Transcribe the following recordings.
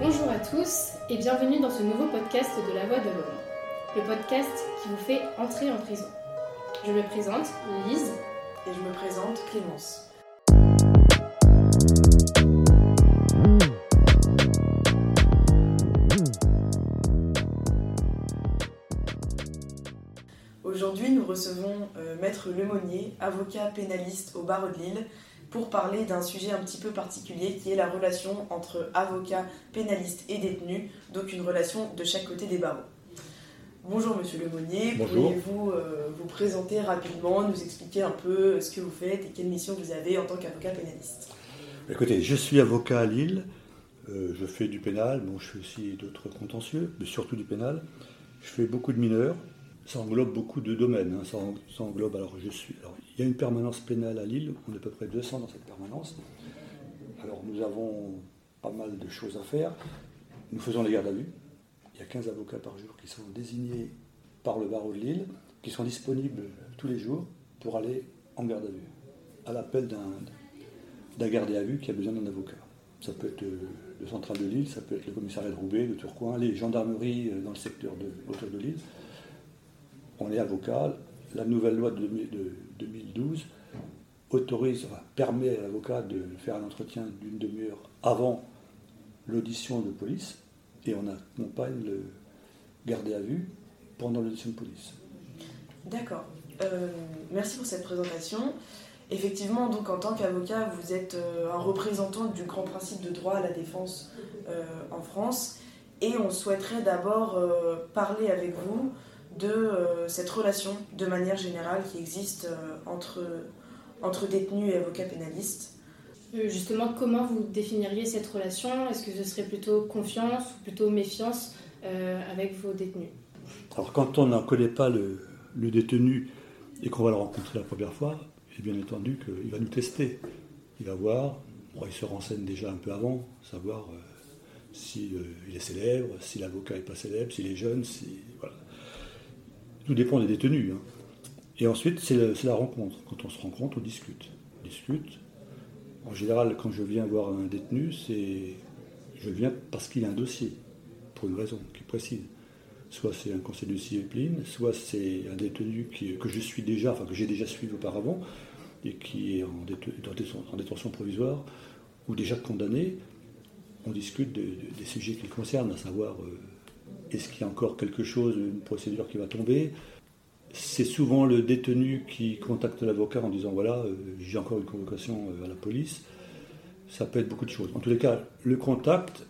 Bonjour à tous et bienvenue dans ce nouveau podcast de La Voix de l'Homme, le podcast qui vous fait entrer en prison. Je me présente, Lise. Et je me présente, Clémence. Aujourd'hui, nous recevons euh, Maître Lemonnier, avocat pénaliste au barreau de Lille, pour parler d'un sujet un petit peu particulier qui est la relation entre avocat, pénaliste et détenu, donc une relation de chaque côté des barreaux. Bonjour Monsieur Lemonnier, pourriez-vous euh, vous présenter rapidement, nous expliquer un peu ce que vous faites et quelle mission vous avez en tant qu'avocat pénaliste? Écoutez, je suis avocat à Lille, euh, je fais du pénal, bon, je fais aussi d'autres contentieux, mais surtout du pénal. Je fais beaucoup de mineurs, ça englobe beaucoup de domaines. Hein. Ça, englobe, alors je suis. il y a une permanence pénale à Lille, on est à peu près 200 dans cette permanence. Alors nous avons pas mal de choses à faire. Nous faisons les gardes à vue. Il y a 15 avocats par jour qui sont désignés par le barreau de Lille, qui sont disponibles tous les jours pour aller en garde à vue, à l'appel d'un gardé à vue qui a besoin d'un avocat. Ça peut être le central de Lille, ça peut être le commissariat de Roubaix, de Tourcoing, les gendarmeries euh, dans le secteur autour de Lille on est avocat. La nouvelle loi de 2012 autorise, permet à l'avocat de faire un entretien d'une demi-heure avant l'audition de police et on accompagne le gardé à vue pendant l'audition de police. D'accord. Euh, merci pour cette présentation. Effectivement, donc en tant qu'avocat, vous êtes euh, un représentant du grand principe de droit à la défense euh, en France et on souhaiterait d'abord parler avec vous de euh, cette relation de manière générale qui existe euh, entre, entre détenus et avocats pénalistes. Euh, justement, comment vous définiriez cette relation? Est-ce que ce serait plutôt confiance ou plutôt méfiance avec vos détenus? Alors quand on n'en connaît pas le, le détenu et qu'on va le rencontrer la première fois, bien entendu qu'il va nous tester. Il va voir, il se renseigne déjà un peu avant, savoir s'il si, est célèbre, si l'avocat n'est pas célèbre, s'il est jeune, si, voilà. Tout dépend des détenus. Hein. Et ensuite, c'est la, rencontre. Quand on se rencontre, on discute. On discute. En général, quand je viens voir un détenu, c'est je viens parce qu'il a un dossier, pour une raison qui est précise. Soit c'est un conseil de discipline, soit c'est un détenu que je suis déjà, enfin que j'ai déjà suivi auparavant, et qui est en, détention, provisoire, ou déjà condamné. On discute des sujets qui le concernent, à savoir euh, est-ce qu'il y a encore quelque chose, une procédure qui va tomber? C'est souvent le détenu qui contacte l'avocat en disant voilà, euh, j'ai encore une convocation euh, à la police. Ça peut être beaucoup de choses. En tous les cas, le contact,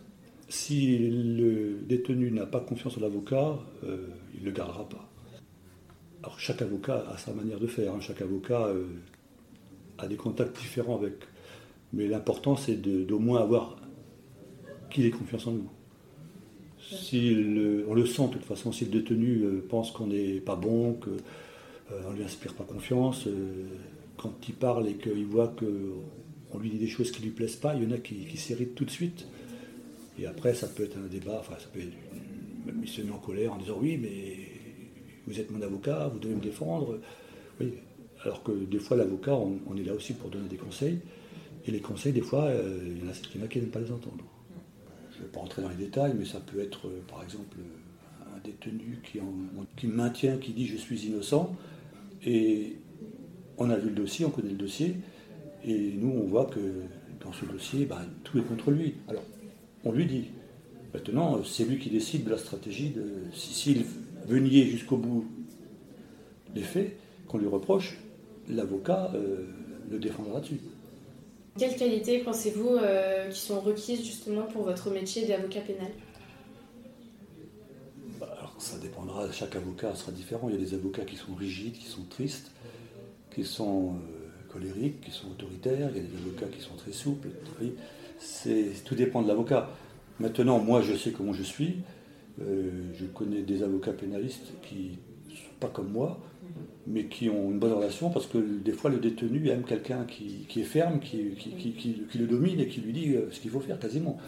si le détenu n'a pas confiance en l'avocat, euh, il ne le gardera pas. Alors chaque avocat a sa manière de faire, hein. chaque avocat a des contacts différents avec. Mais l'important c'est d'au moins avoir qu'il ait confiance en nous. On le sent de toute façon, si le détenu euh, pense qu'on n'est pas bon, qu'on euh, ne lui inspire pas confiance, euh, quand il parle et qu'il voit qu'on lui dit des choses qui ne lui plaisent pas, il y en a qui, s'irritent tout de suite. Et après, ça peut être un débat, enfin, ça peut être même il se en colère en disant oui, mais vous êtes mon avocat, vous devez me défendre. Alors que des fois, l'avocat, on, est là aussi pour donner des conseils. Et les conseils, des fois, il y en a, qui n'aiment pas les entendre je ne vais pas rentrer dans les détails, mais ça peut être euh, par exemple un détenu qui, maintient, qui dit je suis innocent, et on a vu le dossier, on connaît le dossier, et nous on voit que dans ce dossier, ben, tout est contre lui. Alors on lui dit, maintenant c'est lui qui décide de la stratégie, de, s'il veut nier jusqu'au bout les faits qu'on lui reproche, l'avocat euh, le défendra dessus. Quelles qualités pensez-vous euh, qui sont requises justement pour votre métier d'avocat pénal? Bah, alors, Ça dépendra, chaque avocat sera différent. Il y a des avocats qui sont rigides, qui sont tristes, qui sont euh, colériques, qui sont autoritaires. Il y a des avocats qui sont très souples. tout dépend de l'avocat. Maintenant, moi, je sais comment je suis. Euh, je connais des avocats pénalistes qui pas comme moi, mais qui ont une bonne relation parce que des fois le détenu aime quelqu'un qui, est ferme, qui, le domine et qui lui dit euh, ce qu'il faut faire quasiment.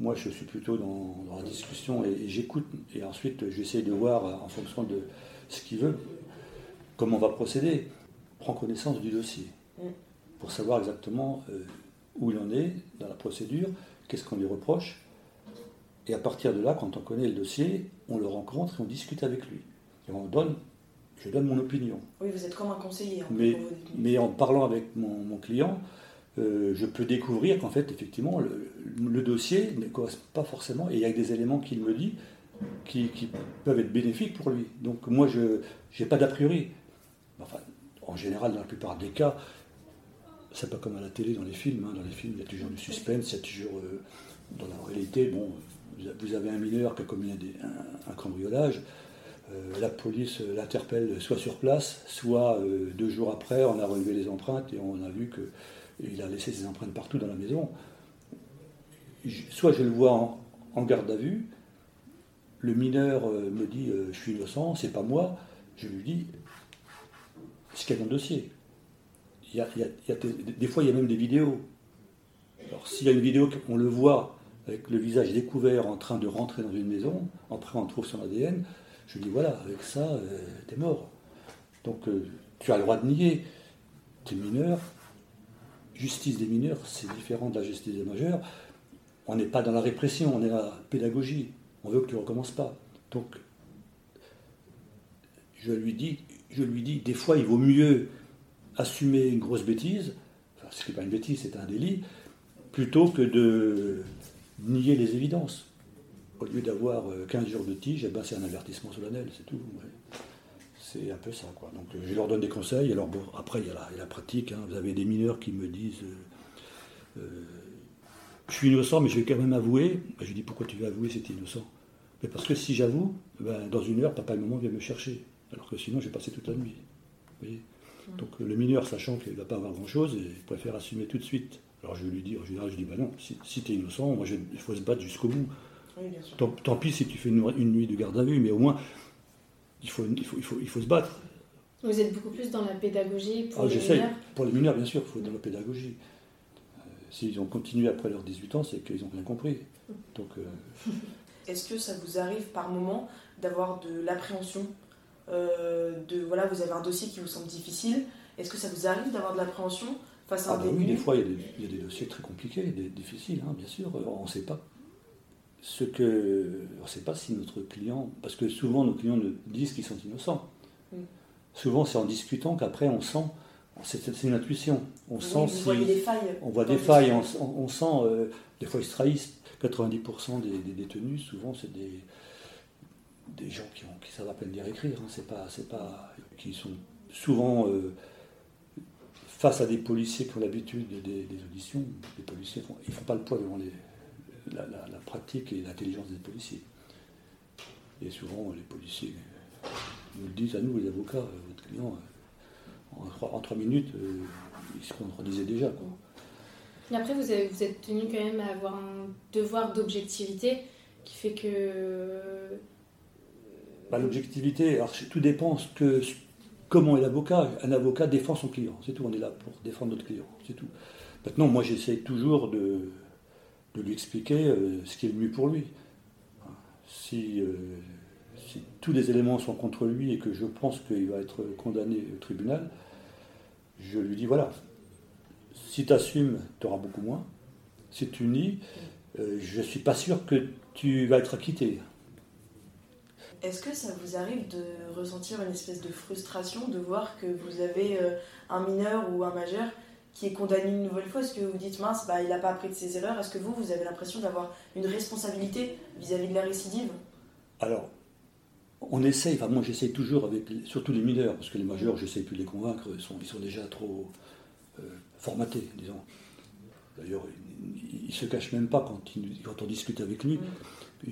Moi je suis plutôt dans, la discussion et, j'écoute et ensuite j'essaie de voir euh, en fonction de ce qu'il veut comment on va procéder. Prends connaissance du dossier pour savoir exactement euh, où il en est dans la procédure, qu'est-ce qu'on lui reproche Et à partir de là, quand on connaît le dossier, on le rencontre et on discute avec lui. Et on donne, je donne mon opinion. Oui, vous êtes comme un conseiller. hein, Mais, en parlant avec mon, mon client, euh, je peux découvrir qu'en fait, effectivement, le, le dossier ne correspond pas forcément, et il y a des éléments qu'il me dit qui, qui peuvent être bénéfiques pour lui. Donc moi, je n'ai pas d'a priori. Enfin, en général, dans la plupart des cas, c'est pas comme à la télé, dans les films. hein. Dans les films, il y a toujours du suspense, il y a toujours... euh, dans la réalité, bon, vous avez un mineur qui a commis un, dé- un- un cambriolage, la police euh, l'interpelle soit sur place, soit euh, deux jours après, on a relevé les empreintes et on a vu qu'il a laissé ses empreintes partout dans la maison. Soit je le vois en, garde à vue, le mineur euh, me dit euh, je suis innocent, c'est pas moi, je lui dis ce qu'il y a dans le dossier. Des fois, il y a même des vidéos. Alors, s'il y a une vidéo, on le voit avec le visage découvert en train de rentrer dans une maison, après on trouve son ADN, je lui dis voilà, avec ça, euh, t'es mort. Donc, euh, tu as le droit de nier. T'es mineur. Justice des mineurs, c'est différent de la justice des majeurs. On n'est pas dans la répression, on est dans la pédagogie. On veut que tu recommences pas. Donc, je lui dis, je lui dis, des fois, il vaut mieux assumer une grosse bêtise, enfin, ce n'est pas une bêtise, c'est un délit, plutôt que de nier les évidences. Au lieu d'avoir euh, 15 jours de tige, eh ben, c'est un avertissement solennel, c'est tout. ouais. C'est un peu ça. Quoi. Donc, euh, je leur donne des conseils. Alors, bon, après, il y a la, il y a la pratique. hein. Vous avez des mineurs qui me disent euh, euh, Je suis innocent, mais je vais quand même avouer. Ben, je dis Pourquoi tu veux avouer si tu es innocent? Mais Parce que si j'avoue, ben, dans une heure, papa et maman viennent me chercher. Alors que sinon, j'ai passé toute la nuit. Vous voyez Donc, euh, le mineur, sachant qu'il ne va pas avoir grand-chose, il préfère assumer tout de suite. Alors, je vais lui dire En général, je dis Bah non, si, si tu es innocent, moi, il faut se battre jusqu'au bout. Oui, bien sûr. Tant, tant pis si tu fais une, une nuit de garde à vue, mais au moins, il faut, il faut, il faut, il faut se battre. Vous êtes beaucoup plus dans la pédagogie pour Ah, les mineurs. Pour les mineurs, bien sûr, il faut dans la pédagogie. Euh, S'ils ont continué après leurs 18 ans, c'est qu'ils n'ont rien compris. Donc, euh, Est-ce que ça vous arrive par moment d'avoir de l'appréhension euh, de voilà, vous avez un dossier qui vous semble difficile. Est-ce que ça vous arrive d'avoir de l'appréhension face à ah un bah oui, des fois, il y, a des, il y a des dossiers très compliqués, des- difficiles, hein, bien sûr. On ne sait pas ce que. On ne sait pas si notre client. Parce que souvent, nos clients nous disent qu'ils sont innocents. Mm. Souvent, c'est en discutant qu'après, on sent. C'est une intuition. On Oui, sent si. des failles. On voit des le failles, on, sent, euh, des fois ils se trahissent. 90% des, des détenus, souvent, c'est des, des gens qui, ont, qui savent à peine lire et écrire. hein. C'est pas, c'est pas, qui sont souvent euh, face à des policiers qui ont l'habitude des, des auditions. Les policiers font, ils font pas le poids devant les- la, la- la pratique et l'intelligence des policiers. Et souvent, les policiers nous le disent à nous, les avocats, euh, votre client, euh, en, trois, en trois minutes, euh, il se contredisait déjà. Quoi. Mais après, vous, avez- vous êtes tenu quand même à avoir un devoir d'objectivité qui fait que. Bah, L'objectivité, tout dépend ce que, comment est l'avocat. Un avocat défend son client, c'est tout. On est là pour défendre notre client, c'est tout. Maintenant, moi, j'essaye toujours de, de lui expliquer euh, ce qui est le mieux pour lui. Si, euh, si tous les éléments sont contre lui et que je pense qu'il va être condamné au tribunal, je lui dis voilà, si tu assumes, tu auras beaucoup moins. Si tu nies, euh, je ne suis pas sûr que tu vas être acquitté. Est-ce que ça vous arrive de ressentir une espèce de frustration de voir que vous avez un mineur ou un majeur qui est condamné une nouvelle fois Est-ce que vous dites mince, bah, il n'a pas appris de ses erreurs? Est-ce que vous, vous avez l'impression d'avoir une responsabilité vis-à-vis de la récidive? Alors, on essaye, enfin moi j'essaye toujours avec, surtout les mineurs, parce que les majeurs, j'essaye plus de les convaincre, ils sont, ils sont déjà trop euh, formatés, disons. D'ailleurs, il ne se cache même pas quand, il- quand on discute avec lui,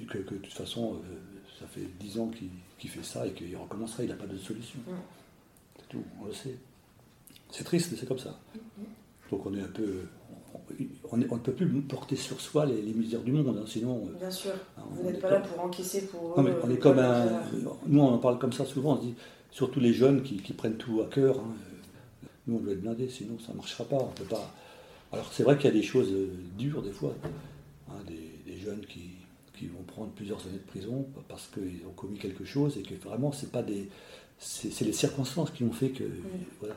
que, que de toute façon, euh, ça fait 10 ans qu'il qu'il fait ça et qu'il recommencera, il n'a pas de solution. Mm. C'est tout, on le sait. C'est triste, mais c'est comme ça. Donc on est un peu... On, ne peut plus porter sur soi les, les misères du monde, hein, sinon... euh, Bien sûr, on vous n'êtes pas comme- là pour encaisser pour non, mais on euh, est comme leurs un. Nous, on en parle comme ça souvent. On se dit, surtout les jeunes qui, qui prennent tout à cœur. hein, euh, Nous, on doit être blindés, sinon ça ne marchera pas. On peut pas. Alors, c'est vrai qu'il y a des choses euh, dures des fois. hein, des, des jeunes qui, qui vont prendre plusieurs années de prison parce qu'ils ont commis quelque chose et que vraiment, c'est pas des. C'est les circonstances qui ont fait que. Voilà.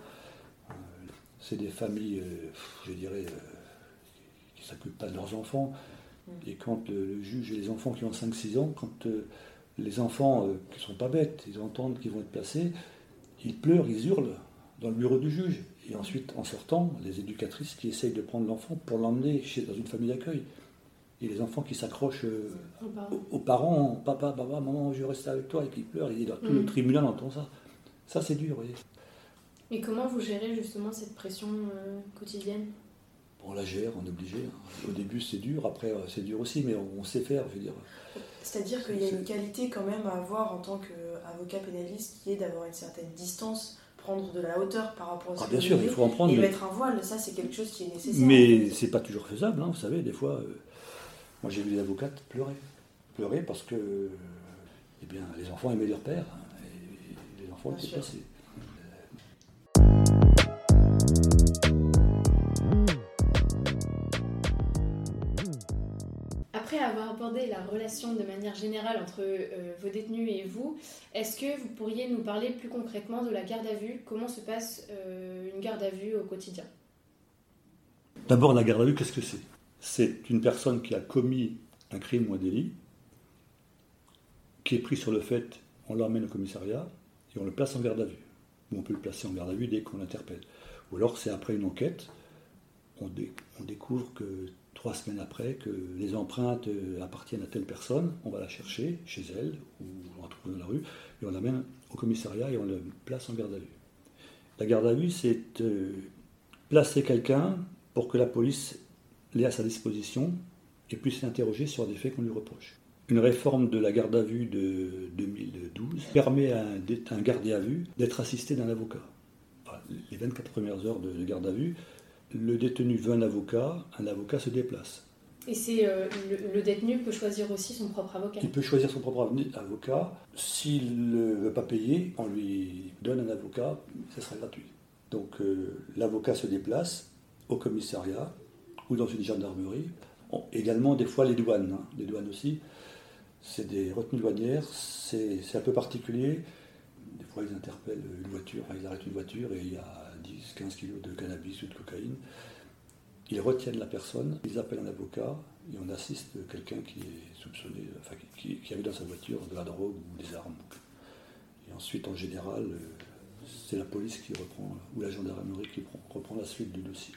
C'est des familles, euh, je dirais, euh, qui ne s'occupent pas de leurs enfants Et quand le, le juge et les enfants qui ont 5-6 ans, quand euh, les enfants qui sont pas bêtes, ils entendent qu'ils vont être placés, ils pleurent, ils hurlent dans le bureau du juge. Et ensuite, en sortant, les éducatrices qui essayent de prendre l'enfant pour l'emmener chez- dans une famille d'accueil. Et les enfants qui s'accrochent euh, Aux parents. aux, aux parents, papa, papa, maman, je veux rester avec toi, et qui pleurent, et tout le Mhm. tribunal entend ça. Ça, c'est dur, vous voyez. Et comment vous gérez justement cette pression euh, quotidienne? On la gère, on est obligé. hein. Au début, c'est dur, après, euh, c'est dur aussi, mais on, sait faire, je veux dire. C'est-à-dire qu'il y a une qualité quand même à avoir en tant qu'avocat pénaliste qui est d'avoir une certaine distance, prendre de la hauteur par rapport à ce Ah, bien sûr, il faut en prendre, Et mais, mettre un voile, ça c'est quelque chose qui est nécessaire. mais c'est pas toujours faisable, hein, vous savez, des fois. euh, moi, j'ai vu des avocates pleurer. Pleurer parce que euh, eh bien, les enfants aimaient leur père, hein, et les enfants Bien étaient sûr. Après avoir abordé la relation de manière générale entre euh, vos détenus et vous, est-ce que vous pourriez nous parler plus concrètement de la garde à vue? Comment se passe euh, une garde à vue au quotidien? D'abord, la garde à vue, qu'est-ce que c'est? C'est une personne qui a commis un crime ou un délit, qui est pris sur le fait, on l'emmène au commissariat et on le place en garde à vue. Ou on peut le placer en garde à vue dès qu'on l'interpelle. Ou alors c'est après une enquête, on, dé- on découvre que trois semaines après, que les empreintes euh, appartiennent à telle personne, on va la chercher chez elle, ou on la trouve dans la rue, et on l'amène au commissariat et on le place en garde à vue. La garde à vue, c'est euh, placer quelqu'un pour que la police l'ait à sa disposition et puisse l'interroger sur des faits qu'on lui reproche. Une réforme de la garde à vue de 2012 permet à un, dé- un gardé à vue d'être assisté d'un avocat. Les 24 premières heures de garde à vue, le détenu veut un avocat, un avocat se déplace. Et c'est euh, le, le détenu peut choisir aussi son propre avocat. Il peut choisir son propre avocat. S'il ne veut pas payer, on lui donne un avocat, ce sera gratuit. Donc euh, l'avocat se déplace au commissariat ou dans une gendarmerie. On- également des fois les douanes, hein. les douanes aussi. C'est des retenues douanières, c'est un peu particulier. Des fois ils interpellent une voiture, ils arrêtent une voiture et il y a 10-15 kilos de cannabis ou de cocaïne. Ils retiennent la personne, ils appellent un avocat et on assiste quelqu'un qui est soupçonné, enfin qui, qui avait dans sa voiture de la drogue ou des armes. Et ensuite, en général, euh, c'est la police qui reprend, ou la gendarmerie qui prend- reprend la suite du dossier.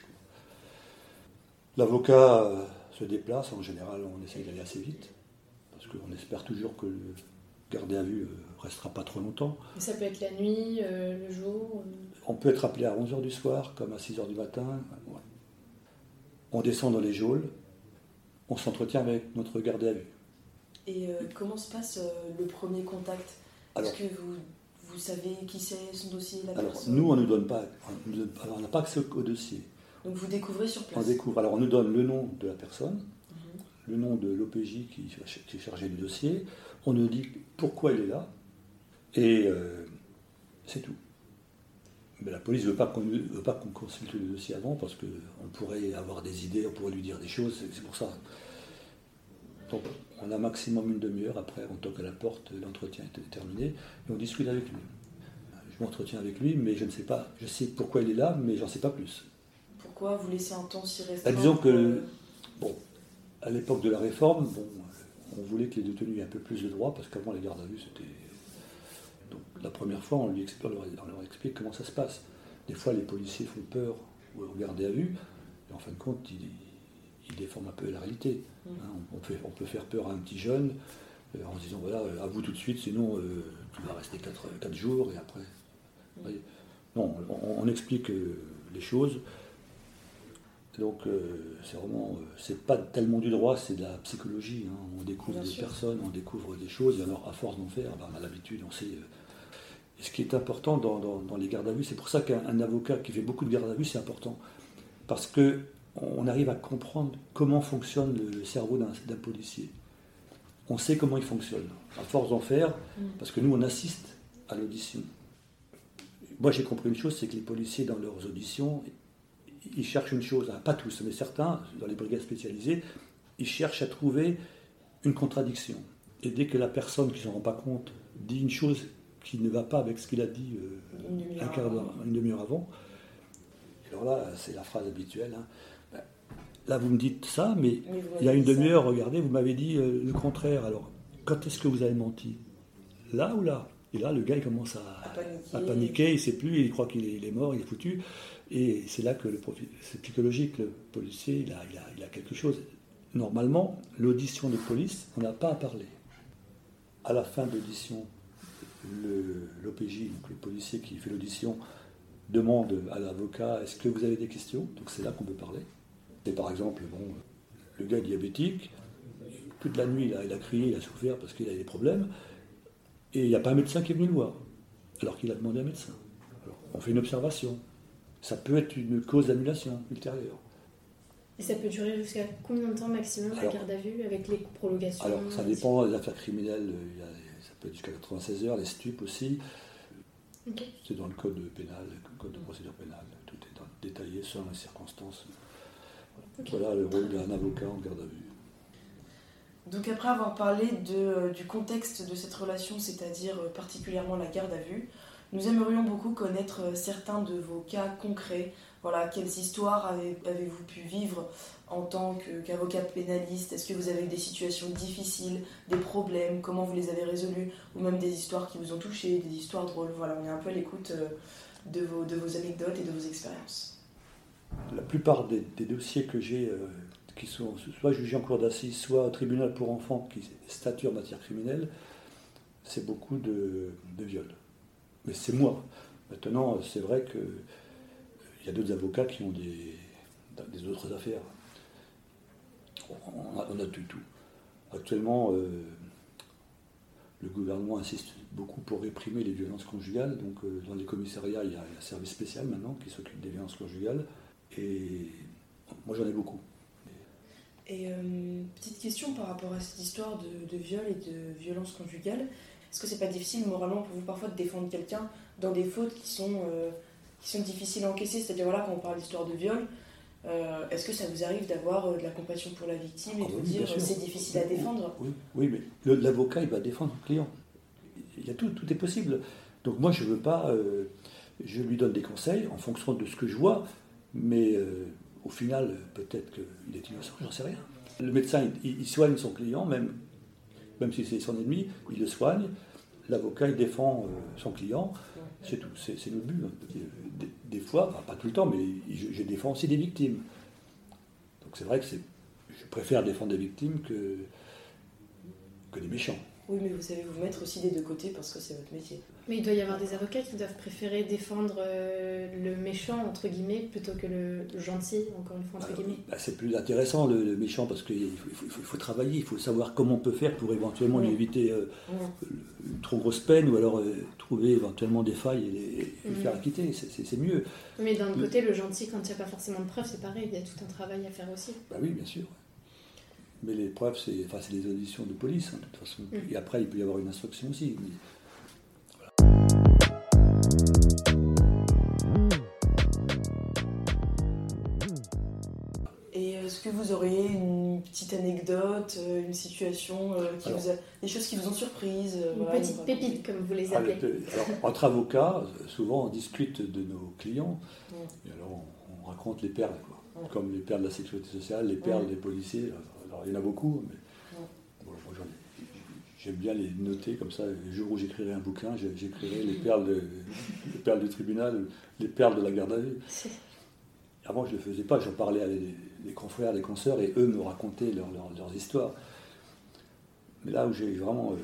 L'avocat euh, se déplace, en général, on essaye d'aller assez vite, parce qu'on espère toujours que le gardé à vue euh, restera pas trop longtemps. Et ça peut être la nuit, euh, le jour. euh. On peut être appelé à 11h du soir, comme à 6h du matin. Ouais. On descend dans les geôles, on s'entretient avec notre gardé à vue. Et euh, comment se passe euh, le premier contact? Est-ce que vous, vous savez qui c'est, son dossier, la alors personne? nous, on ne nous donne pas, on on n'a pas accès au, au dossier. Donc vous découvrez sur On place. découvre, alors on nous donne le nom de la personne, Mhm. le nom de l'OPJ qui, qui est chargé du dossier, on nous dit pourquoi il est là, et euh, c'est tout. Mais la police ne veut pas qu'on consulte le dossier avant parce qu'on pourrait avoir des idées, on pourrait lui dire des choses, c'est- pour ça. Donc on a maximum une demi-heure, après on toque à la porte, l'entretien est terminé, et on discute avec lui. Je m'entretiens avec lui, mais je ne sais pas, je sais pourquoi il est là, mais j'en sais pas plus. Pourquoi vous laissez un temps si restreint Bah, disons que- Bon, à l'époque de la réforme, bon, on voulait que les détenus aient un peu plus de droits, parce qu'avant les gardes à vue, c'était. Donc la première fois, on, lui explique, on, leur, explique comment ça se passe. Des fois, les policiers font peur aux gardés à vue, et en fin de compte, ils, ils déforment un peu la réalité. Mm. Hein, on, peut faire peur à un petit jeune euh, en se disant voilà, euh, à vous tout de suite, sinon euh, tu vas rester 4, jours et après. Voyez? Non, on, on explique euh, les choses. Donc c'est vraiment, c'est pas tellement du droit, c'est de la psychologie. hein. On découvre Bien des sûr. personnes, on découvre des choses, et alors à force d'en faire, ben, on a l'habitude, on sait. Ce qui est important dans, dans- dans les gardes à vue, c'est pour ça qu'un un avocat qui fait beaucoup de gardes à vue, c'est important. Parce que on arrive à comprendre comment fonctionne le, le cerveau d'un d'un policier. On sait comment il fonctionne. À force d'en faire, Mm. parce que nous, on assiste à l'audition. Moi, j'ai compris une chose, c'est que les policiers, dans leurs auditions, ils cherchent une chose, hein, pas tous, mais certains, dans les brigades spécialisées, ils cherchent à trouver une contradiction. Et dès que la personne qui ne s'en rend pas compte dit une chose qui ne va pas avec ce qu'il a dit euh, une demi-heure un quart d'heure, avant. une demi-heure avant, et alors là, c'est la phrase habituelle, hein, ben, là vous me dites ça, mais il y a une demi-heure, regardez, vous m'avez dit euh, le contraire. Alors, quand est-ce que vous avez menti? Là ou là? Et là, le gars, il commence à, À paniquer. à paniquer, il ne sait plus, il croit qu'il est, mort, il est foutu. Et c'est là que le profil, c'est psychologique, le policier, il a, il a- il a quelque chose. Normalement, l'audition de police, on n'a pas à parler. À la fin de l'audition, l'OPJ, donc le policier qui fait l'audition, demande à l'avocat est-ce que vous avez des questions? Donc c'est là qu'on peut parler. Et par exemple, bon, le gars est diabétique, toute la nuit il a, il a crié, il a souffert parce qu'il a des problèmes, et il n'y a pas un médecin qui est venu le voir, alors qu'il a demandé un médecin. Alors, on fait une observation. Ça peut être une cause d'annulation ultérieure. Et ça peut durer jusqu'à combien de temps maximum la garde à vue avec les prolongations? Alors ça dépend des affaires criminelles, il y a- ça peut être jusqu'à 96 heures, les stupes aussi. C'est dans le code pénal, le code de procédure pénale, tout est dans- détaillé selon les circonstances. Voilà le rôle d'un avocat en garde à vue. Donc après avoir parlé de, euh, du contexte de cette relation, c'est-à-dire euh, particulièrement la garde à vue, nous aimerions beaucoup connaître euh, certains de vos cas concrets. Voilà, quelles histoires avez- avez-vous pu vivre en tant que- qu'avocat pénaliste? Est-ce que vous avez des situations difficiles, des problèmes? Comment vous les avez résolus Ou même des histoires qui vous ont touché, des histoires drôles? Voilà, on est un peu à l'écoute euh, de vos, de vos anecdotes et de vos expériences. La plupart des, dossiers que j'ai, euh, qui sont soit jugés en cour d'assises, soit au tribunal pour enfants qui statue en matière criminelle, c'est beaucoup de, de viols. Mais c'est moi. Maintenant, c'est vrai qu'il y a d'autres avocats qui ont des, autres affaires. On a, du tout. Actuellement, euh, le gouvernement insiste beaucoup pour réprimer les violences conjugales. Donc, euh, dans les commissariats, il y a un service spécial maintenant qui s'occupe des violences conjugales. Et moi, j'en ai beaucoup. Et euh, petite question par rapport à cette histoire de, viol et de violence conjugale. Est-ce que c'est pas difficile moralement pour vous parfois de défendre quelqu'un dans des fautes qui sont, qui sont difficiles à encaisser C'est-à-dire, voilà, quand on parle d'histoire de viol, euh, est-ce que ça vous arrive d'avoir euh, de la compassion pour la victime et Ah de vous oui, dire c'est difficile à défendre? Oui, oui mais le- l'avocat, il va défendre le client. Il y a tout, tout est possible. Donc moi, je veux pas. euh, je lui donne des conseils en fonction de ce que je vois, mais au final, peut-être qu'il est innocent, j'en sais rien. Le médecin, il, il soigne son client, même, même si c'est son ennemi, il le soigne. L'avocat, il défend son client. C'est tout, c'est notre but. hein. Des, fois, pas tout le temps, mais je, défends aussi des victimes. Donc c'est vrai que je préfère défendre des victimes que des méchants. Oui, mais vous savez vous mettre aussi des deux côtés parce que c'est votre métier. Mais il doit y avoir des avocats qui doivent préférer défendre euh, le méchant, entre guillemets, plutôt que le gentil, encore une fois, entre guillemets. Bah, c'est plus intéressant le, le méchant parce qu'il faut, il faut- il faut- il faut travailler, il faut savoir comment on peut faire pour éventuellement lui éviter euh, une trop grosse peine ou alors euh, trouver éventuellement des failles et, les- et le faire acquitter. C'est- mieux. Mais d'un autre Le- côté, le gentil, quand il n'y a pas forcément de preuves, c'est pareil, il y a tout un travail à faire aussi. Bah oui, bien sûr. Mais les preuves, c'est enfin, c'est les auditions de police, hein, de toute façon. Mhm. Et après, il peut y avoir une instruction aussi. mais- Et est-ce que vous auriez une petite anecdote, euh, une situation, euh, qui Alors. vous a- des choses qui vous ont surprise euh, Une voilà, petite pépite, comme vous les Ah, appelez. le- alors, entre avocats, souvent on discute de nos clients, Mm. et alors on, on raconte les perles, quoi. Mm. comme les perles de la sécurité sociale, les perles Mm. des policiers. Alors il y en a beaucoup, mais bon, j'aime bien les noter comme ça. Le jour où j'écrirai un bouquin, j'écrirai les perles, de- les perles du tribunal, les perles de la garde à vue. Avant, je ne le faisais pas, j'en parlais à les, les confrères, les consoeurs, et eux me racontaient leur- leur- leurs histoires. Mais là où j'ai vraiment euh,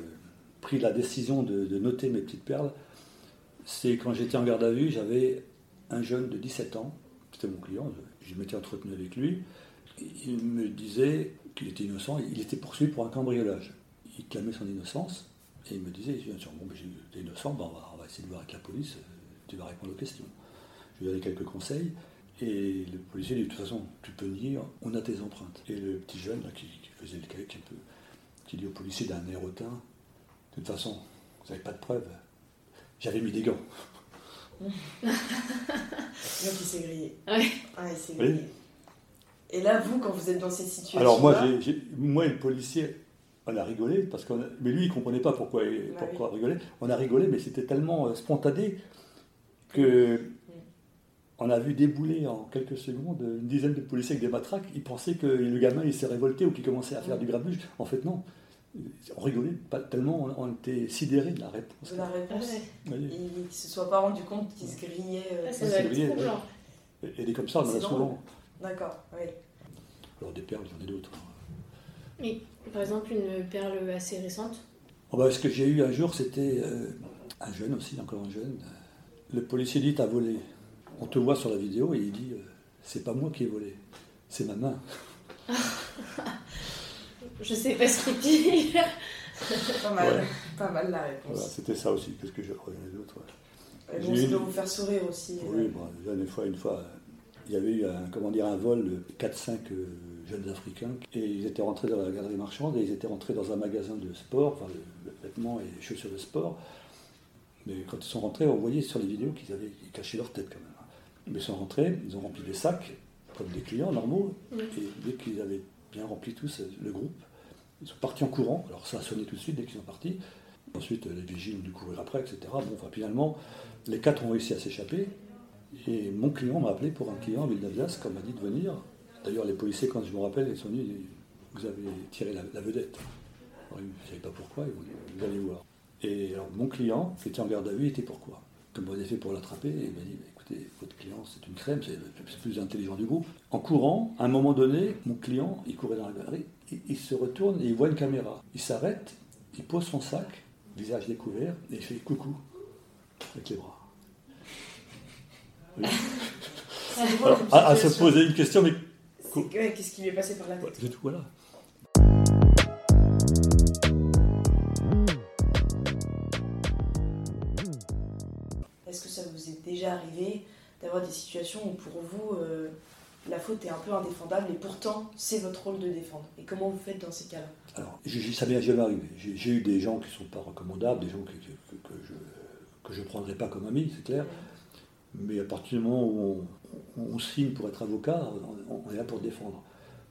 pris la décision de, de noter mes petites perles, c'est quand j'étais en garde à vue, j'avais un jeune de 17 ans, c'était mon client, je m'étais entretenu avec lui, il me disait qu'il était innocent, il était poursuivi pour un cambriolage. Il clamait son innocence, et il me disait, bien sûr, bon, ben, t'es innocent, ben, on, va, on va essayer de voir avec la police, euh, tu vas répondre aux questions. Je lui ai donné quelques conseils, et le policier dit, de toute façon, tu peux nier, on a tes empreintes. Et le petit jeune là, qui, qui faisait le cahier, qui, un peu, qui dit au policier d'un air hautain, de toute façon, vous n'avez pas de preuves. J'avais mis des gants. Donc il s'est grillé. Ouais. Ah, il s'est Oui. Et là, vous, quand vous êtes dans ces situations Alors moi, moi et le policier, on a rigolé, parce qu'on a- mais lui, il ne comprenait pas pourquoi, Bah pourquoi rigoler. On a rigolé, mais c'était tellement euh, spontané que on a vu débouler en quelques secondes une dizaine de policiers avec des matraques. Ils pensaient que le gamin il s'est révolté ou qu'il commençait à faire du grabuge. En fait, non. On rigolait pas tellement, on était sidérés de la réponse. De la réponse. Ah ouais. Ils ne se soient pas rendu compte qu'ils se grillaient. euh, Ah, ça vrai, troublant. Et comme ça, on en a drôle. souvent. D'accord, oui. Alors des perles, j'en ai d'autres. Et par exemple, une perle assez récente. Oh bah, ce que j'ai eu un jour, c'était euh, un jeune aussi, encore un jeune. Le policier dit T'as volé. On te voit sur la vidéo et il dit euh, C'est pas moi qui ai volé, c'est ma main. Je sais pas ce qu'il dit. Pas mal, Ouais. pas mal la Voilà, réponse. c'était ça aussi. Qu'est-ce que je crois Il y en a d'autres. ouais. Bon, doit vous faire sourire aussi. euh. Oui, bon, déjà, une fois, une fois, il y avait eu un, comment dire, un vol de 4-5 euh, jeunes Africains et ils étaient rentrés dans la galerie marchande et ils étaient rentrés dans un magasin de sport, enfin, de, vêtements et chaussures de sport. Mais quand ils sont rentrés, on voyait sur les vidéos qu'ils avaient cachaient leur tête quand même. Mais ils sont rentrés, ils ont rempli des sacs comme des clients normaux et dès qu'ils avaient bien rempli tous le groupe, ils sont partis en courant. Alors ça a sonné tout de suite dès qu'ils sont partis. Ensuite, les vigiles ont dû courir après, etc. Bon, enfin, finalement, les quatre ont réussi à s'échapper. Et mon client m'a appelé pour un client à Villeneuve comme m'a dit de venir. D'ailleurs, les policiers, quand je me rappelle, ils sont venus, vous avez tiré la, vedette. Alors, ils ne savaient pas pourquoi, ils m'ont dit, vous allez voir. Et alors, mon client, qui était en garde à vue, était pourquoi Comme on avait fait pour l'attraper, il m'a dit, bah, écoutez, votre client, c'est une crème, c'est le plus intelligent du groupe. En courant, à un moment donné, mon client, il courait dans la galerie, il se retourne et il voit une caméra. Il s'arrête, il pose son sac, visage découvert, et il fait coucou, avec les bras. Alors, à, à se poser une question, mais Qu'est-ce qui lui est passé par la tête c'est tout, voilà. Est-ce que ça vous est déjà arrivé d'avoir des situations où pour vous euh, la faute est un peu indéfendable et pourtant c'est votre rôle de défendre? Et comment vous faites dans ces cas-là? Alors, je- ça m'est jamais arrivé. J'ai eu des gens qui ne sont pas recommandables, des gens que, que- que je que je prendrai pas comme amis, c'est clair. Mais à partir du moment où on, on- on signe pour être avocat, on, on est là pour défendre.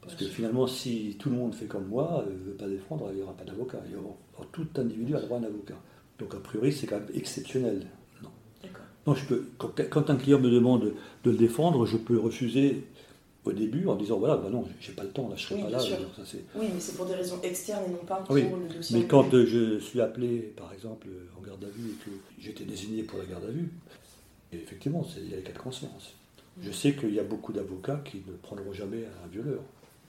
Parce que finalement, si tout le monde fait comme moi, ne veut pas défendre, il n'y aura pas d'avocat. Tout individu a droit à un avocat. Donc a priori, c'est quand même exceptionnel. Non. D'accord. Non, je peux, quand, quand un client me demande de le défendre, je peux refuser au début en disant voilà, bah non, j'ai pas le temps, là, je serai Oui, pas là. sûr. ça, Oui, mais c'est pour des raisons externes et non pas pour Oui, le dossier. mais quand euh, je suis appelé, par exemple, en garde à vue et que j'étais désigné pour la garde à vue, et effectivement, il y a les cas de conscience. Je sais qu'il y a beaucoup d'avocats qui ne prendront jamais un violeur.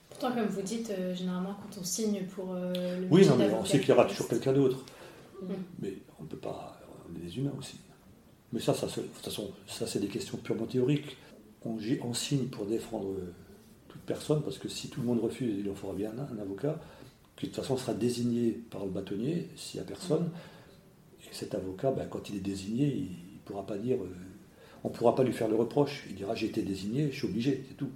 Pourtant, comme vous dites, euh, généralement, quand on signe pour euh, le Oui, non, mais on sait qu'il y aura toujours quelqu'un d'autre. Mm. Mais on ne peut pas. On est des humains aussi. Mais ça, ça de toute façon, ça, c'est des questions purement théoriques. On, signe pour défendre toute personne, parce que si tout le monde refuse, il en faudra bien un, un avocat, qui de toute façon sera désigné par le bâtonnier s'il n'y a personne. Et cet avocat, ben, quand il est désigné, il ne pourra pas dire. euh, on ne pourra pas lui faire le reproche. Il dira j'ai été désigné, je suis obligé, c'est tout.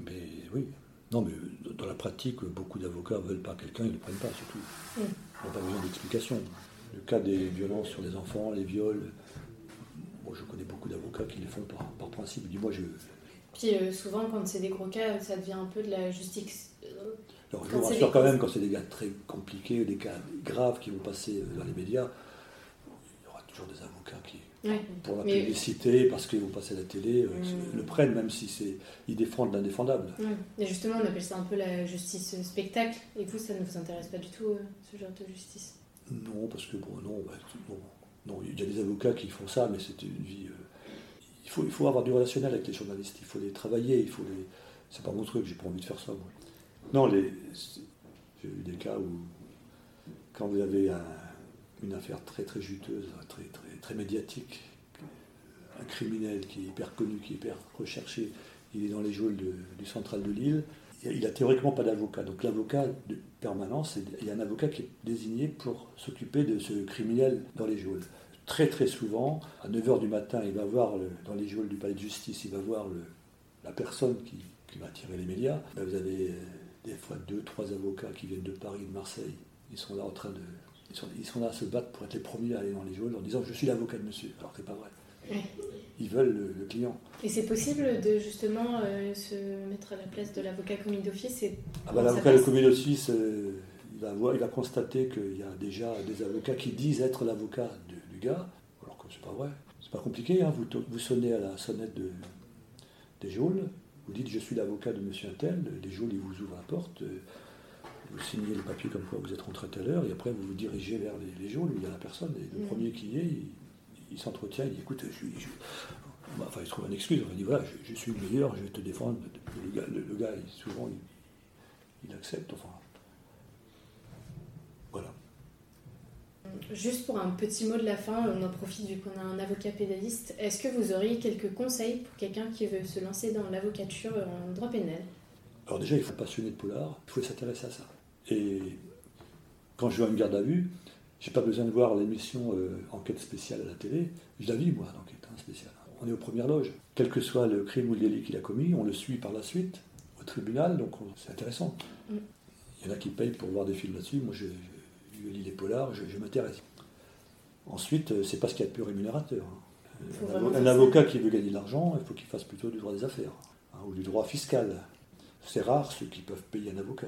Mais oui. Non, mais dans la pratique, beaucoup d'avocats ne veulent pas quelqu'un, ils ne le prennent pas, c'est tout. Mm. Il n'y a pas besoin d'explication. Le cas des violences sur les enfants, les viols, moi je connais beaucoup d'avocats qui les font par, par principe. Dis-moi, je. Puis euh, souvent, quand c'est des gros cas, ça devient un peu de la justice. euh, Alors je vous rassure des quand même, quand c'est des cas très compliqués, des cas graves qui vont passer euh, dans les médias, il y aura toujours des avocats qui, Ouais. pour la Mais- publicité, parce qu'ils vont passer à la télé, euh, Mm. le prennent, même si c'est ils défendent l'indéfendable. Ouais. Et justement, on appelle ça un peu la justice euh, spectacle. Et vous, ça ne vous intéresse pas du tout, euh, ce genre de justice? Non, parce que bon, non, bah, non, non, il y a des avocats qui font ça, mais c'est une vie. euh, il, faut, il faut avoir du relationnel avec les journalistes, il faut les travailler, il faut les. C'est pas mon truc, j'ai pas envie de faire ça, moi. Non, les, j'ai eu des cas où, quand vous avez un- une affaire très très juteuse, très, très, très médiatique, un criminel qui est hyper connu, qui est hyper recherché, il est dans les geôles de- du central de Lille, il a théoriquement pas d'avocat. Donc l'avocat de permanence, il y a un avocat qui est désigné pour s'occuper de ce criminel dans les geôles. Très très souvent, à 9h du matin, il va voir dans les geôles du palais de justice, il va voir la personne qui, qui va attirer les médias. Ben, vous avez euh, des fois deux, trois avocats qui viennent de Paris, de Marseille. Ils sont là en train de... Ils sont, là à se battre pour être les premiers à aller dans les geôles en disant « je suis l'avocat de monsieur », alors que c'est pas vrai. Ouais. Ils veulent le, le client. Et c'est possible de justement euh, se mettre à la place de l'avocat commis d'office et Ah bah, L'avocat commis d'office, euh, il, va voir- il va constater qu'il y a déjà des avocats qui disent être l'avocat du, gars, alors que c'est pas vrai. C'est pas compliqué, hein, vous, sonnez à la sonnette de, des geôles, vous dites je suis l'avocat de monsieur Intel, les geôles ils vous ouvrent la porte, euh, vous signez le papier comme quoi vous êtes rentré à l'heure, et après vous vous dirigez vers les, les geôles, il y a la personne, et le Mm. premier qui y est, il, s'entretient, il dit écoute, je enfin, il se trouve une excuse, il dit voilà, je, je suis le meilleur, je vais te défendre. Le gars, le, le gars, il- souvent, il, il accepte, enfin. Voilà. Juste pour un petit mot de la fin, on en profite vu qu'on a un avocat pénaliste. Est-ce que vous auriez quelques conseils pour quelqu'un qui veut se lancer dans l'avocature en droit pénal? Alors déjà, il faut être passionné de polar, il faut s'intéresser à ça. Et quand je vais à une garde à vue, j'ai pas besoin de voir l'émission euh, Enquête spéciale à la télé. Je la vis, moi, l'enquête hein, spéciale. On est aux premières loges. Quel que soit le crime ou le délit qu'il a commis, on le suit par la suite au tribunal, donc on- c'est intéressant. Mm. Il y en a qui payent pour voir des films là-dessus. Moi, je, je lis les polars, je, je m'intéresse. Ensuite, euh, c'est pas ce qu'il y a de plus rémunérateur. hein. Un avo- avocat qui veut gagner de l'argent, il faut qu'il fasse plutôt du droit des affaires hein, ou du droit fiscal. C'est rare ceux qui peuvent payer un avocat.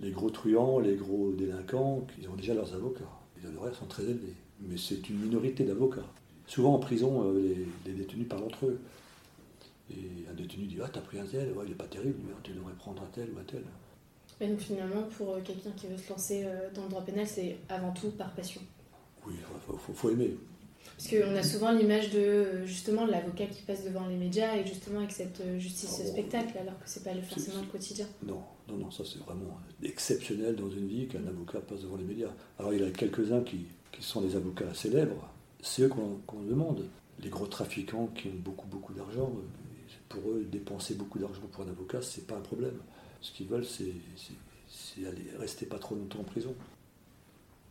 Les gros truands, les gros délinquants, ils ont déjà leurs avocats. Les honoraires sont très élevés. Mais c'est une minorité d'avocats. Souvent en prison, euh, les, les détenus parlent entre eux. Et un détenu dit Ah, t'as pris un tel, ouais, il n'est pas terrible, hein, tu devrais prendre un tel ou un tel. Et donc finalement, pour euh, quelqu'un qui veut se lancer euh, dans le droit pénal, c'est avant tout par passion. Oui, il faut, faut- faut aimer. Parce qu'on a souvent l'image de euh, justement l'avocat qui passe devant les médias et justement avec cette euh, justice Oh. spectacle, alors que c'est pas le- forcément le quotidien. Non, non, non, ça c'est vraiment exceptionnel dans une vie qu'un avocat passe devant les médias. Alors il y en a quelques-uns qui, qui sont des avocats célèbres, c'est eux qu'on qu'on demande. Les gros trafiquants qui ont beaucoup, beaucoup d'argent, euh, pour eux, dépenser beaucoup d'argent pour un avocat, c'est pas un problème. Ce qu'ils veulent, c'est aller rester pas trop longtemps en prison.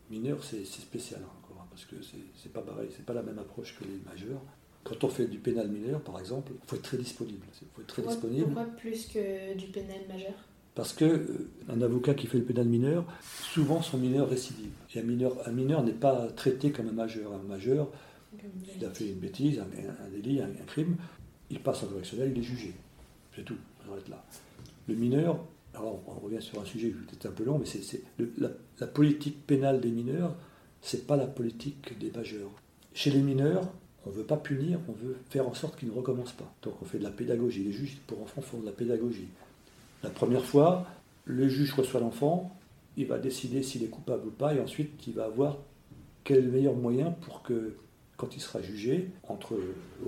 Mineur, c'est spécial hein, parce que c'est pas pareil, c'est pas la même approche que les majeurs. Quand on fait du pénal mineur, par exemple, il faut être très disponible. Faut être très Pourquoi, disponible. pourquoi plus que du pénal majeur? Parce que euh, un avocat qui fait le pénal mineur, souvent son mineur récidive. Et un mineur, un mineur n'est pas traité comme un majeur. Un majeur, il a fait une bêtise, un, un délit, un, un crime, il passe en correctionnel, il est jugé. C'est tout, on arrête là. Le mineur, alors on revient sur un sujet qui est peut-être un peu long, mais c'est, la politique pénale des mineurs, c'est pas la politique des majeurs. Chez les mineurs, on ne veut pas punir, on veut faire en sorte qu'ils ne recommencent pas. Donc on fait de la pédagogie. Les juges pour enfants font de la pédagogie. La première fois, le juge reçoit l'enfant, il va décider s'il est coupable ou pas, et ensuite il va voir quel meilleur moyen pour que, quand il sera jugé, entre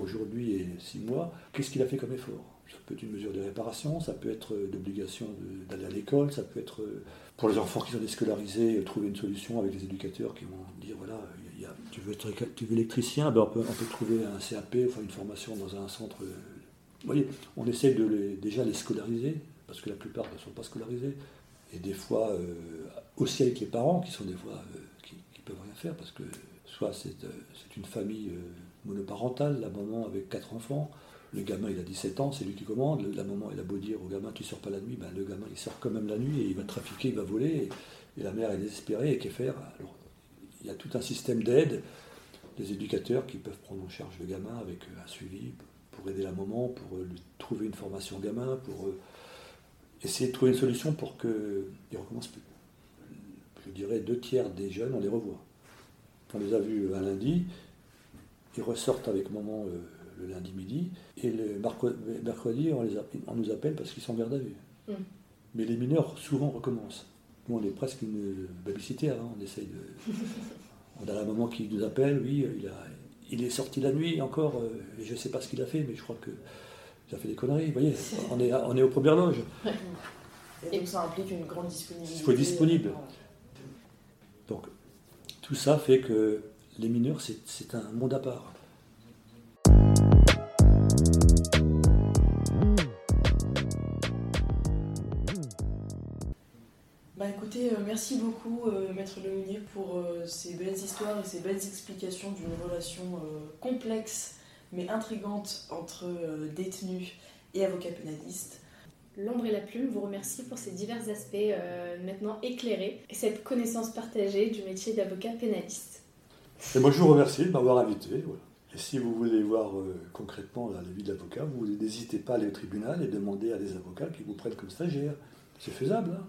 aujourd'hui et six mois, qu'est-ce qu'il a fait comme effort Ça peut être une mesure de réparation, ça peut être l'obligation de- d'aller à l'école, ça peut être euh, pour les enfants qui sont déscolarisés, euh, trouver une solution avec les éducateurs qui vont dire voilà, tu, veux être, tu veux électricien, ben on, peut, trouver un CAP, enfin une formation dans un centre. euh, Vous voyez, on essaie de les, déjà les scolariser, parce que la plupart ne sont pas scolarisés, et des fois euh, aussi avec les parents qui sont des fois euh, qui, qui peuvent rien faire parce que soit c'est euh, une famille euh, monoparentale, la maman avec quatre enfants, le gamin il a 17 ans, c'est lui qui commande, la maman elle a beau dire au gamin tu sors pas la nuit, ben, le gamin il sort quand même la nuit et il va trafiquer, il va voler, et, la mère est désespérée et qu'est faire Alors il y a tout un système d'aide, des éducateurs qui peuvent prendre en charge le gamin avec euh, un suivi pour aider la maman, pour euh, lui trouver une formation gamin, pour euh, essayer de trouver une solution pour qu'il ne recommence plus. Je dirais deux tiers des jeunes, on les revoit. On les a vus un lundi, ils ressortent avec maman le lundi midi, et le mercredi, on, les a- on nous appelle parce qu'ils sont en garde à vue. Mm. Mais les mineurs, souvent, recommencent. Nous, on est presque une babysitter, hein, on essaye de... On a la maman qui nous appelle, oui, il, a, il est sorti la nuit encore, euh, et je ne sais pas ce qu'il a fait, mais je crois que il a fait des conneries, vous voyez, on est, on est aux premières loges. Et ça implique une grande disponibilité. Il faut être disponible. Donc, tout ça fait que les mineurs, c'est un monde à part. Écoutez, euh, merci beaucoup euh, Maître Lemonnier pour euh, ces belles histoires et ces belles explications d'une relation euh, complexe mais intrigante entre euh, détenus et avocats pénalistes. L'ombre et la plume vous remercie pour ces divers aspects euh, maintenant éclairés et cette connaissance partagée du métier d'avocat pénaliste. Et moi, je vous remercie de m'avoir invité. voilà. Et si vous voulez voir euh, concrètement la, la vie de l'avocat, vous n'hésitez pas à aller au tribunal et demander à des avocats qui vous prennent comme stagiaire. C'est faisable. hein.